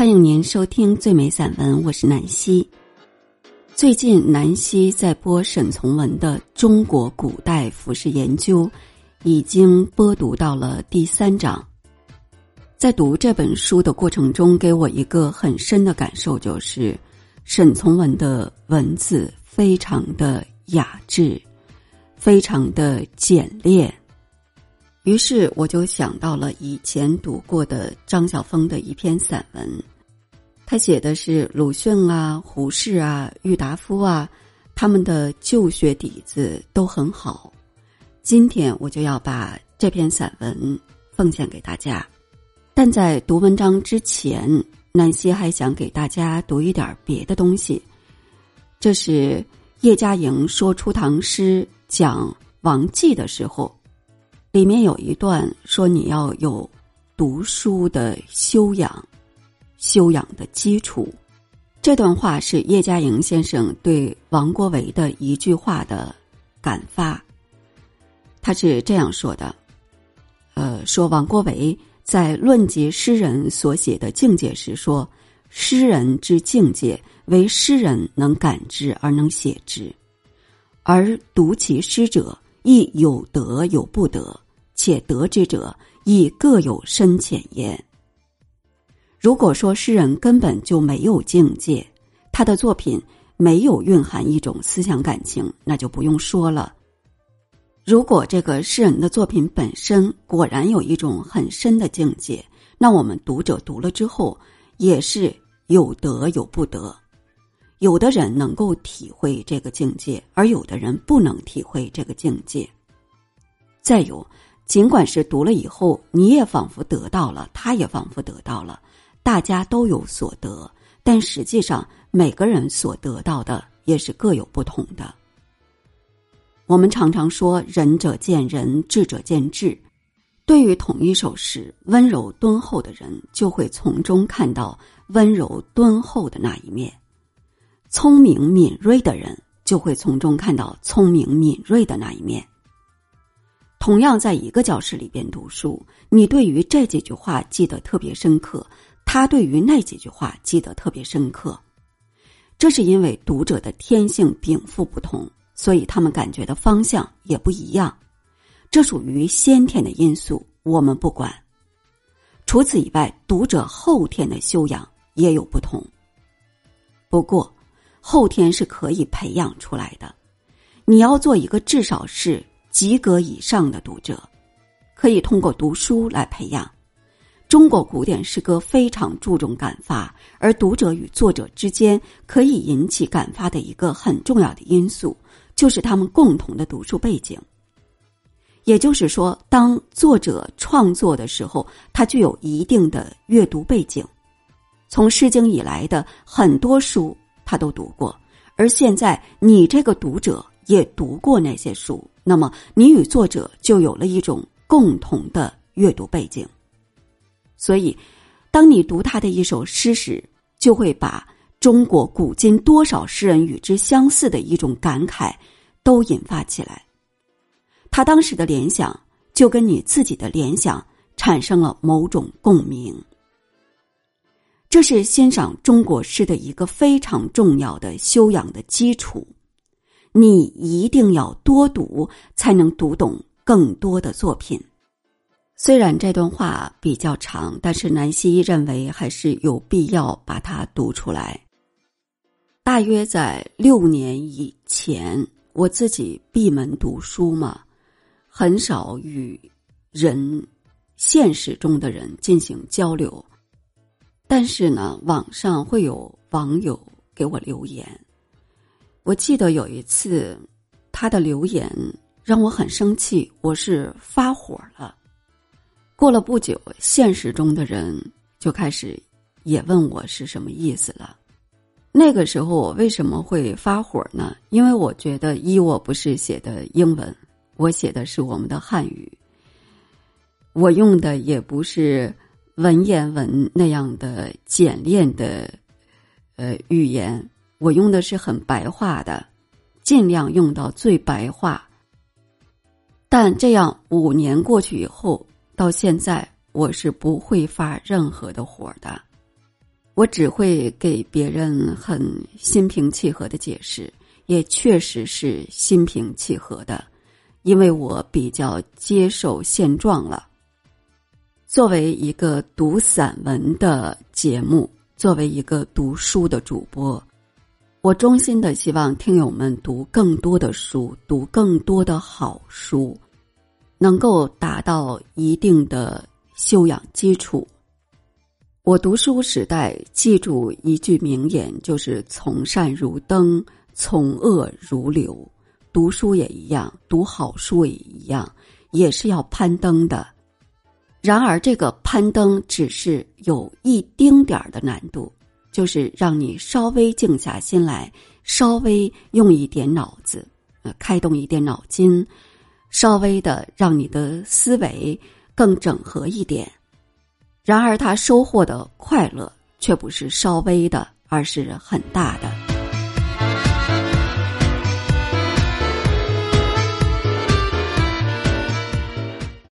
欢迎您收听最美散文，我是南希。最近南希在播沈从文的《中国古代服饰研究》，已经播读到了第三章。在读这本书的过程中，给我一个很深的感受，就是沈从文的文字非常的雅致，非常的简练。于是我就想到了以前读过的张晓峰的一篇散文，他写的是鲁迅啊、胡适啊、郁达夫啊，他们的旧学底子都很好。今天我就要把这篇散文奉献给大家，但在读文章之前，南希还想给大家读一点别的东西。这是叶嘉莹说出唐诗讲王绩的时候。里面有一段说你要有读书的修养，修养的基础。这段话是叶嘉莹先生对王国维的一句话的感发。他是这样说的：，呃，说王国维在论及诗人所写的境界时说，诗人之境界为诗人能感知而能写之，而读其诗者。亦有得有不得，且得之者亦各有深浅焉。如果说诗人根本就没有境界，他的作品没有蕴含一种思想感情，那就不用说了。如果这个诗人的作品本身果然有一种很深的境界，那我们读者读了之后也是有得有不得。有的人能够体会这个境界，而有的人不能体会这个境界。再有，尽管是读了以后，你也仿佛得到了，他也仿佛得到了，大家都有所得，但实际上每个人所得到的也是各有不同的。我们常常说“仁者见仁，智者见智”。对于同一首诗，温柔敦厚的人就会从中看到温柔敦厚的那一面。聪明敏锐的人就会从中看到聪明敏锐的那一面。同样在一个教室里边读书，你对于这几句话记得特别深刻，他对于那几句话记得特别深刻。这是因为读者的天性禀赋不同，所以他们感觉的方向也不一样。这属于先天的因素，我们不管。除此以外，读者后天的修养也有不同。不过。后天是可以培养出来的，你要做一个至少是及格以上的读者，可以通过读书来培养。中国古典诗歌非常注重感发，而读者与作者之间可以引起感发的一个很重要的因素，就是他们共同的读书背景。也就是说，当作者创作的时候，他具有一定的阅读背景，从《诗经》以来的很多书。他都读过，而现在你这个读者也读过那些书，那么你与作者就有了一种共同的阅读背景。所以，当你读他的一首诗时，就会把中国古今多少诗人与之相似的一种感慨都引发起来。他当时的联想就跟你自己的联想产生了某种共鸣。这是欣赏中国诗的一个非常重要的修养的基础，你一定要多读，才能读懂更多的作品。虽然这段话比较长，但是南希认为还是有必要把它读出来。大约在六年以前，我自己闭门读书嘛，很少与人现实中的人进行交流。但是呢，网上会有网友给我留言。我记得有一次，他的留言让我很生气，我是发火了。过了不久，现实中的人就开始也问我是什么意思了。那个时候我为什么会发火呢？因为我觉得一我不是写的英文，我写的是我们的汉语，我用的也不是。文言文那样的简练的，呃，语言，我用的是很白话的，尽量用到最白话。但这样五年过去以后，到现在我是不会发任何的火的。我只会给别人很心平气和的解释，也确实是心平气和的，因为我比较接受现状了。作为一个读散文的节目，作为一个读书的主播，我衷心的希望听友们读更多的书，读更多的好书，能够达到一定的修养基础。我读书时代记住一句名言，就是“从善如登，从恶如流”。读书也一样，读好书也一样，也是要攀登的。然而，这个攀登只是有一丁点儿的难度，就是让你稍微静下心来，稍微用一点脑子，呃，开动一点脑筋，稍微的让你的思维更整合一点。然而，他收获的快乐却不是稍微的，而是很大的。